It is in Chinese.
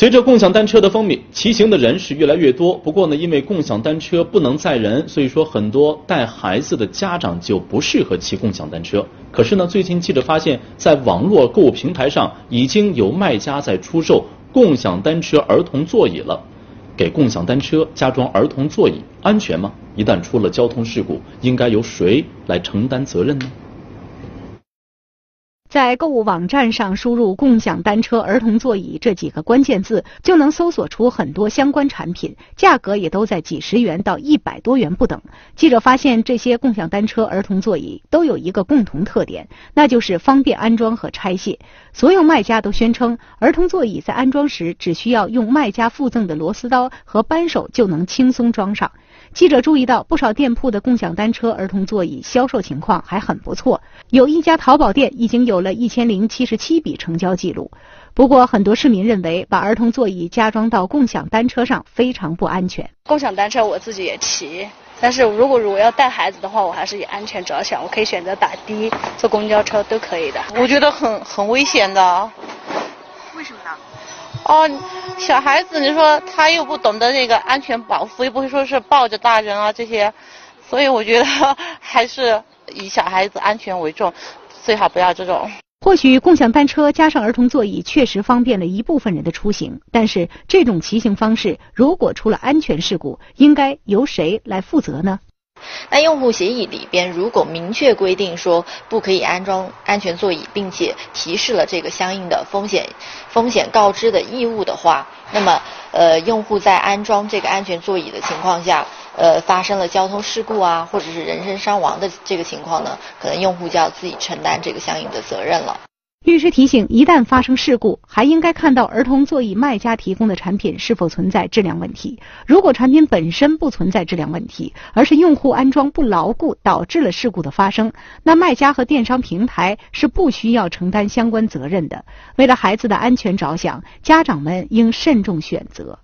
随着共享单车的风靡，骑行的人是越来越多。不过呢，因为共享单车不能载人，所以说很多带孩子的家长就不适合骑共享单车。可是呢，最近记者发现，在网络购物平台上已经有卖家在出售共享单车儿童座椅了。给共享单车加装儿童座椅，安全吗？一旦出了交通事故，应该由谁来承担责任呢？在购物网站上输入“共享单车儿童座椅”这几个关键字，就能搜索出很多相关产品，价格也都在几十元到一百多元不等。记者发现，这些共享单车儿童座椅都有一个共同特点，那就是方便安装和拆卸。所有卖家都宣称，儿童座椅在安装时只需要用卖家附赠的螺丝刀和扳手就能轻松装上。记者注意到，不少店铺的共享单车儿童座椅销售情况还很不错，有一家淘宝店已经有了一千零七十七笔成交记录。不过，很多市民认为把儿童座椅加装到共享单车上非常不安全。共享单车我自己也骑，但是如果如果要带孩子的话，我还是以安全着想，我可以选择打的、坐公交车都可以的。我觉得很很危险的。为什么呢？哦，小孩子，你说他又不懂得那个安全保护，又不会说是抱着大人啊这些，所以我觉得还是以小孩子安全为重，最好不要这种。或许共享单车加上儿童座椅确实方便了一部分人的出行，但是这种骑行方式如果出了安全事故，应该由谁来负责呢？那用户协议里边如果明确规定说不可以安装安全座椅，并且提示了这个相应的风险风险告知的义务的话，那么呃用户在安装这个安全座椅的情况下，呃发生了交通事故啊，或者是人身伤亡的这个情况呢，可能用户就要自己承担这个相应的责任了。律师提醒：一旦发生事故，还应该看到儿童座椅卖家提供的产品是否存在质量问题。如果产品本身不存在质量问题，而是用户安装不牢固导致了事故的发生，那卖家和电商平台是不需要承担相关责任的。为了孩子的安全着想，家长们应慎重选择。